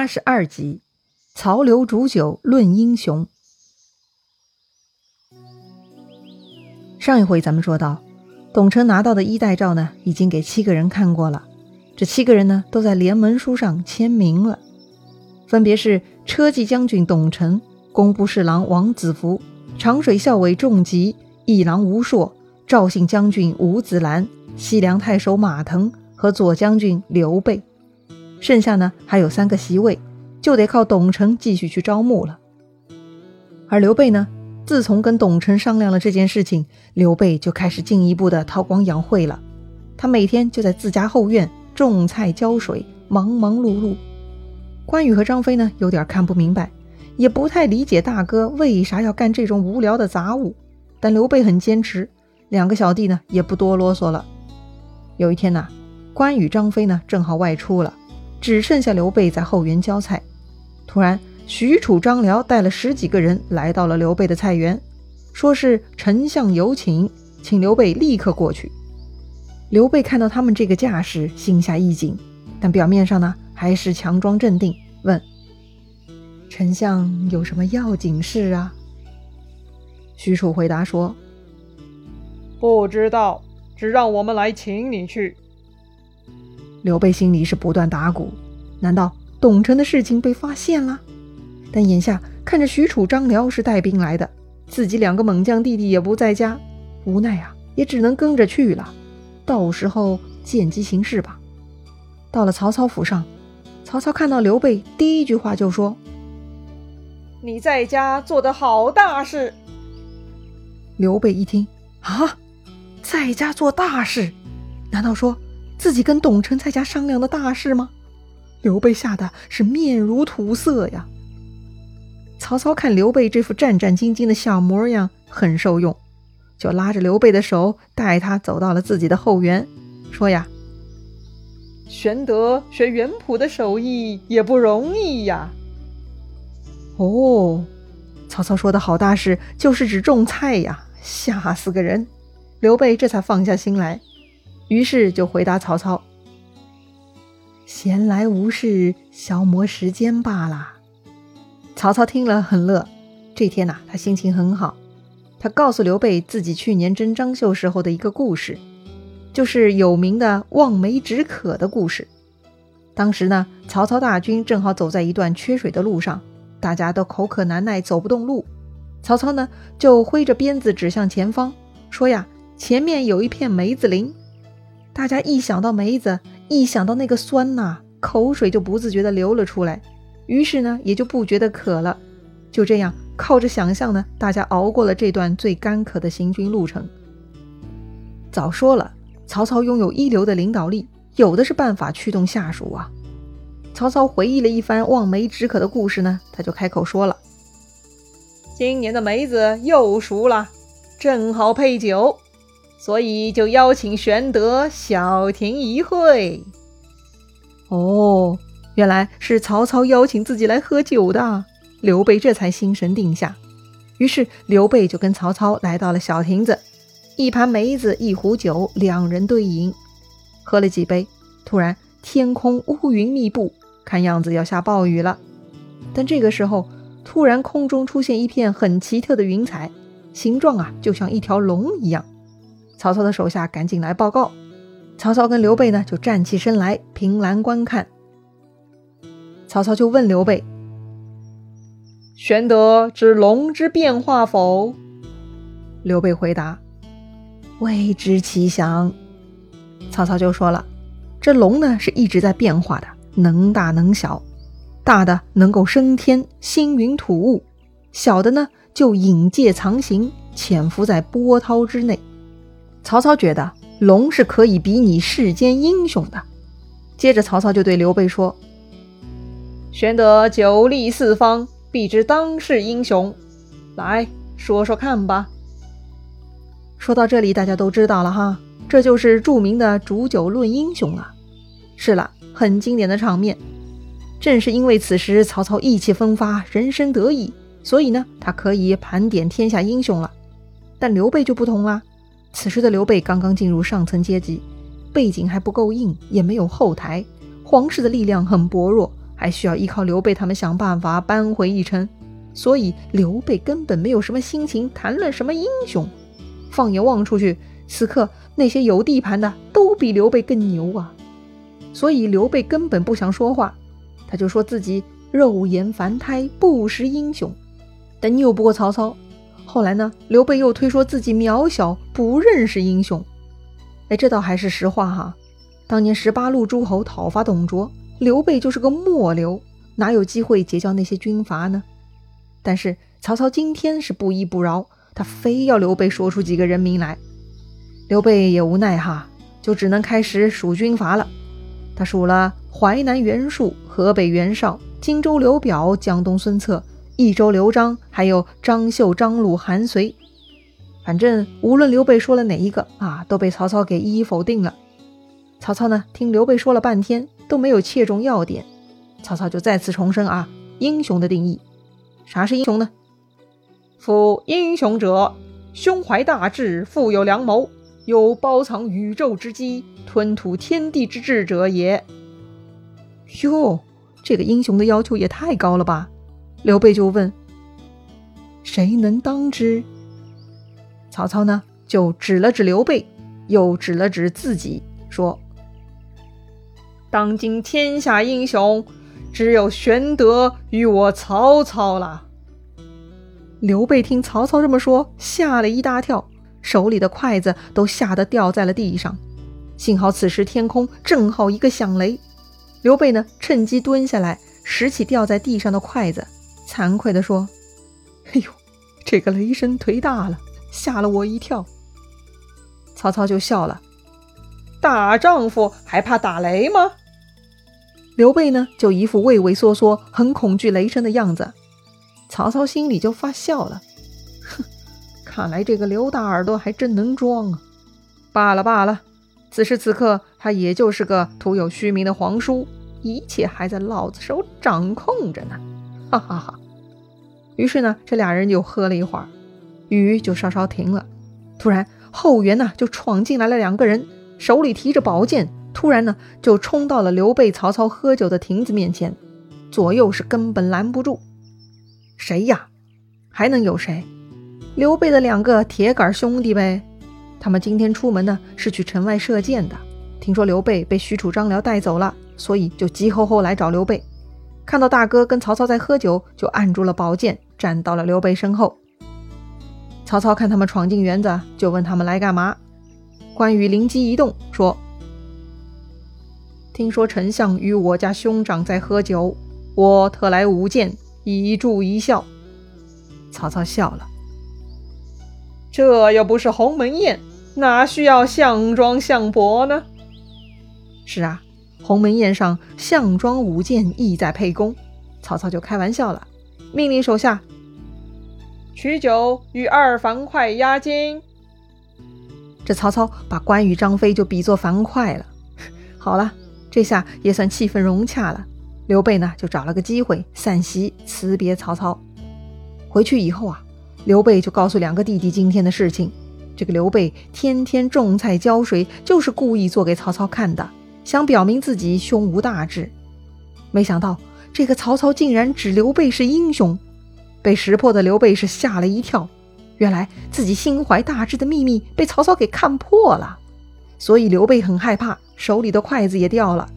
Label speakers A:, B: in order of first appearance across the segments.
A: 八十二集，曹刘煮酒论英雄。上一回咱们说到，董承拿到的衣带诏呢，已经给七个人看过了。这七个人呢，都在联盟书上签名了，分别是车骑将军董承、工部侍郎王子服、长水校尉仲吉、议郎吴硕、赵信将军吴子兰、西凉太守马腾和左将军刘备。剩下呢还有三个席位，就得靠董承继续去招募了。而刘备呢，自从跟董承商量了这件事情，刘备就开始进一步的韬光养晦了。他每天就在自家后院种菜浇水，忙忙碌碌。关羽和张飞呢，有点看不明白，也不太理解大哥为啥要干这种无聊的杂物。但刘备很坚持，两个小弟呢也不多啰嗦了。有一天呢，关羽、张飞呢正好外出了。只剩下刘备在后园浇菜。突然，许褚、张辽带了十几个人来到了刘备的菜园，说是丞相有请，请刘备立刻过去。刘备看到他们这个架势，心下一紧，但表面上呢还是强装镇定，问：“丞相有什么要紧事啊？”许褚回答说：“
B: 不知道，只让我们来请你去。”
A: 刘备心里是不断打鼓，难道董承的事情被发现了？但眼下看着许褚、张辽是带兵来的，自己两个猛将弟弟也不在家，无奈啊，也只能跟着去了。到时候见机行事吧。到了曹操府上，曹操看到刘备，第一句话就说：“
B: 你在家做的好大事。”
A: 刘备一听啊，在家做大事，难道说？自己跟董承在家商量的大事吗？刘备吓得是面如土色呀。曹操看刘备这副战战兢兢的小模样很受用，就拉着刘备的手带他走到了自己的后园，说呀：“
B: 玄德学园圃的手艺也不容易呀。”
A: 哦，曹操说的好大事就是指种菜呀，吓死个人。刘备这才放下心来。于是就回答曹操：“闲来无事，消磨时间罢了。”曹操听了很乐。这天呐，他心情很好。他告诉刘备自己去年征张绣时候的一个故事，就是有名的望梅止渴的故事。当时呢，曹操大军正好走在一段缺水的路上，大家都口渴难耐，走不动路。曹操呢，就挥着鞭子指向前方，说呀：“前面有一片梅子林。”大家一想到梅子，一想到那个酸呐，口水就不自觉地流了出来。于是呢，也就不觉得渴了。就这样，靠着想象呢，大家熬过了这段最干渴的行军路程。早说了，曹操拥有一流的领导力，有的是办法驱动下属啊。曹操回忆了一番望梅止渴的故事呢，他就开口说了：“
B: 今年的梅子又熟了，正好配酒。”所以就邀请玄德小亭一会。
A: 哦，原来是曹操邀请自己来喝酒的。刘备这才心神定下。于是刘备就跟曹操来到了小亭子，一盘梅子，一壶酒，两人对饮。喝了几杯，突然天空乌云密布，看样子要下暴雨了。但这个时候，突然空中出现一片很奇特的云彩，形状啊，就像一条龙一样。曹操的手下赶紧来报告，曹操跟刘备呢就站起身来凭栏观看。曹操就问刘备：“
B: 玄德知龙之变化否？”
A: 刘备回答：“未知其详。”曹操就说了：“这龙呢是一直在变化的，能大能小，大的能够升天星云吐雾，小的呢就隐介藏形，潜伏在波涛之内。”曹操觉得龙是可以比拟世间英雄的。接着，曹操就对刘备说：“
B: 玄德久历四方，必知当世英雄，来说说看吧。”
A: 说到这里，大家都知道了哈，这就是著名的煮酒论英雄了。是了，很经典的场面。正是因为此时曹操意气风发，人生得意，所以呢，他可以盘点天下英雄了。但刘备就不同啦。此时的刘备刚刚进入上层阶级，背景还不够硬，也没有后台，皇室的力量很薄弱，还需要依靠刘备他们想办法扳回一城，所以刘备根本没有什么心情谈论什么英雄。放眼望出去，此刻那些有地盘的都比刘备更牛啊！所以刘备根本不想说话，他就说自己肉眼凡胎，不识英雄，但拗不过曹操。后来呢，刘备又推说自己渺小，不认识英雄。哎，这倒还是实话哈。当年十八路诸侯讨伐董卓。刘备就是个末流，哪有机会结交那些军阀呢？但是曹操今天是不依不饶，他非要刘备说出几个人名来。刘备也无奈哈，就只能开始数军阀了。他数了淮南袁术、河北袁绍、荆州刘表、江东孙策、益州刘璋，还有张绣、张鲁、韩遂。反正无论刘备说了哪一个啊，都被曹操给一一否定了。曹操呢，听刘备说了半天。都没有切中要点，曹操就再次重申啊，英雄的定义，啥是英雄呢？
B: 夫英雄者，胸怀大志，富有良谋，有包藏宇宙之机，吞吐天地之志者也。
A: 哟，这个英雄的要求也太高了吧？刘备就问：谁能当之？曹操呢，就指了指刘备，又指了指自己，说。
B: 当今天下英雄，只有玄德与我曹操了。
A: 刘备听曹操这么说，吓了一大跳，手里的筷子都吓得掉在了地上。幸好此时天空正好一个响雷，刘备呢趁机蹲下来拾起掉在地上的筷子，惭愧地说：“哎呦，这个雷声忒大了，吓了我一跳。”曹操就笑了：“
B: 大丈夫还怕打雷吗？”
A: 刘备呢，就一副畏畏缩缩、很恐惧雷声的样子。曹操心里就发笑了，哼，看来这个刘大耳朵还真能装啊！罢了罢了，此时此刻他也就是个徒有虚名的皇叔，一切还在老子手掌控着呢！哈哈哈。于是呢，这俩人就喝了一会儿，雨就稍稍停了。突然，后园呢就闯进来了两个人，手里提着宝剑。突然呢，就冲到了刘备、曹操喝酒的亭子面前，左右是根本拦不住。谁呀？还能有谁？刘备的两个铁杆兄弟呗。他们今天出门呢，是去城外射箭的。听说刘备被许褚、张辽带走了，所以就急吼吼来找刘备。看到大哥跟曹操在喝酒，就按住了宝剑，站到了刘备身后。曹操看他们闯进园子，就问他们来干嘛。关羽灵机一动，说。听说丞相与我家兄长在喝酒，我特来舞剑以助一笑。曹操笑了，
B: 这又不是鸿门宴，哪需要项庄项伯呢？
A: 是啊，鸿门宴上项庄舞剑意在沛公。曹操就开玩笑了，命令手下
B: 取酒与二樊哙压惊。
A: 这曹操把关羽、张飞就比作樊哙了。好了。这下也算气氛融洽了。刘备呢，就找了个机会散席辞别曹操。回去以后啊，刘备就告诉两个弟弟今天的事情。这个刘备天天种菜浇水，就是故意做给曹操看的，想表明自己胸无大志。没想到这个曹操竟然指刘备是英雄，被识破的刘备是吓了一跳。原来自己心怀大志的秘密被曹操给看破了，所以刘备很害怕。手里的筷子也掉了，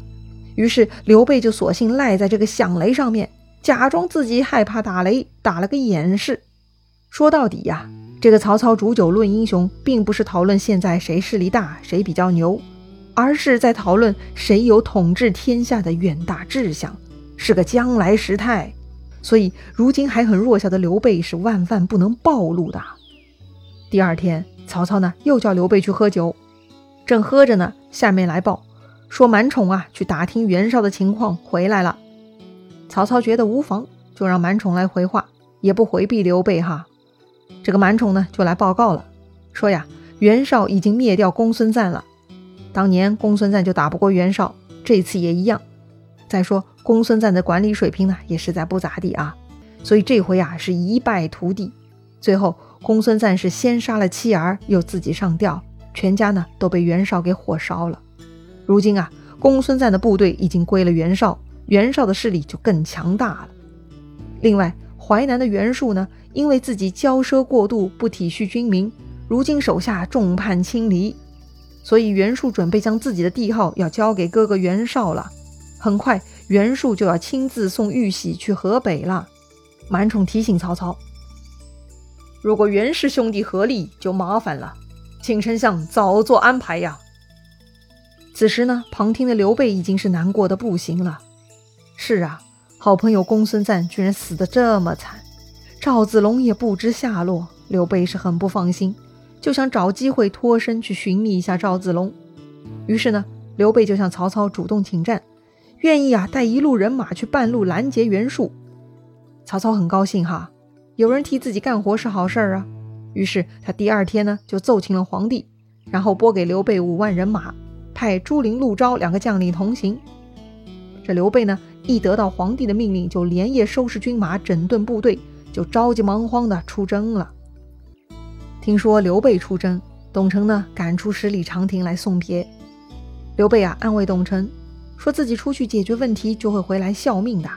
A: 于是刘备就索性赖在这个响雷上面，假装自己害怕打雷，打了个掩饰。说到底呀，这个曹操煮酒论英雄，并不是讨论现在谁势力大，谁比较牛，而是在讨论谁有统治天下的远大志向，是个将来时态。所以，如今还很弱小的刘备是万万不能暴露的。第二天，曹操呢又叫刘备去喝酒。正喝着呢，下面来报说满宠啊去打听袁绍的情况回来了。曹操觉得无妨，就让满宠来回话，也不回避刘备哈。这个满宠呢就来报告了，说呀袁绍已经灭掉公孙瓒了。当年公孙瓒就打不过袁绍，这次也一样。再说公孙瓒的管理水平呢也实在不咋地啊，所以这回啊是一败涂地。最后公孙瓒是先杀了妻儿，又自己上吊。全家呢都被袁绍给火烧了。如今啊，公孙瓒的部队已经归了袁绍，袁绍的势力就更强大了。另外，淮南的袁术呢，因为自己骄奢过度，不体恤军民，如今手下众叛亲离，所以袁术准备将自己的帝号要交给哥哥袁绍了。很快，袁术就要亲自送玉玺去河北了。满宠提醒曹操：“
B: 如果袁氏兄弟合力，就麻烦了，请丞相早做安排呀。”
A: 此时呢，旁听的刘备已经是难过的不行了。是啊。好朋友公孙瓒居然死得这么惨，赵子龙也不知下落。刘备是很不放心，就想找机会脱身去寻觅一下赵子龙。于是呢，刘备就向曹操主动请战，愿意啊带一路人马去半路拦截袁术。曹操很高兴哈，有人替自己干活是好事儿啊。于是他第二天呢就奏请了皇帝，然后拨给刘备五万人马，派朱灵、陆昭两个将领同行。这刘备呢？一得到皇帝的命令，就连夜收拾军马，整顿部队，就着急忙慌的出征了。听说刘备出征，董承呢赶出十里长亭来送别。刘备啊安慰董承，说自己出去解决问题，就会回来效命的。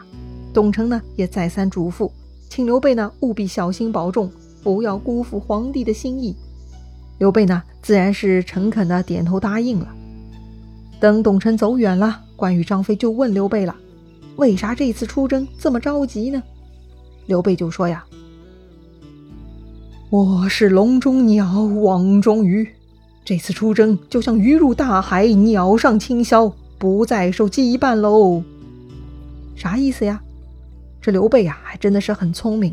A: 董承呢也再三嘱咐，请刘备呢务必小心保重，不要辜负皇帝的心意。刘备呢自然是诚恳的点头答应了。等董承走远了，关羽、张飞就问刘备了。为啥这次出征这么着急呢？刘备就说呀：“我是笼中鸟，网中鱼，这次出征就像鱼入大海，鸟上青霄，不再受羁绊喽。”啥意思呀？这刘备呀，还真的是很聪明。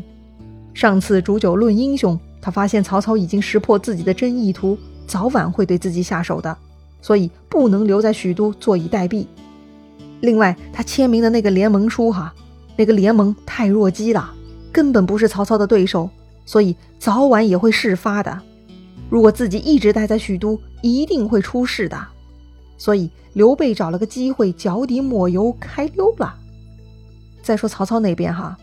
A: 上次煮酒论英雄，他发现曹操已经识破自己的真意图，早晚会对自己下手的，所以不能留在许都坐以待毙。另外，他签名的那个联盟书，哈，那个联盟太弱鸡了，根本不是曹操的对手，所以早晚也会事发的。如果自己一直待在许都，一定会出事的。所以刘备找了个机会，脚底抹油开溜了。再说曹操那边，哈，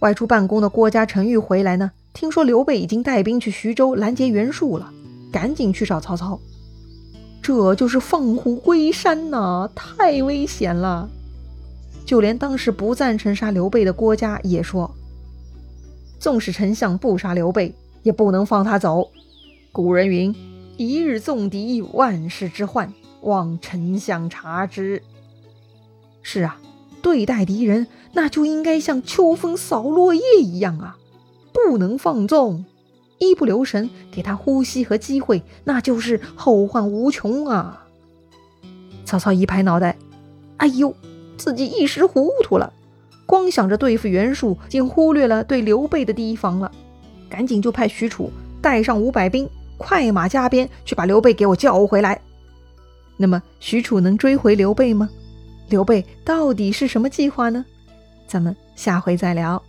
A: 外出办公的郭嘉、陈玉回来呢，听说刘备已经带兵去徐州拦截袁术了，赶紧去找曹操。这就是放虎归山呐，太危险了！就连当时不赞成杀刘备的郭嘉也说：“纵使丞相不杀刘备，也不能放他走。古人云：‘一日纵敌，万世之患’，望丞相察之。”是啊，对待敌人，那就应该像秋风扫落叶一样啊，不能放纵。一不留神给他呼吸和机会，那就是后患无穷啊！曹操一拍脑袋，哎呦，自己一时糊涂了，光想着对付袁术，竟忽略了对刘备的提防了。赶紧就派许褚带上五百兵，快马加鞭去把刘备给我叫回来。那么许褚能追回刘备吗？刘备到底是什么计划呢？咱们下回再聊。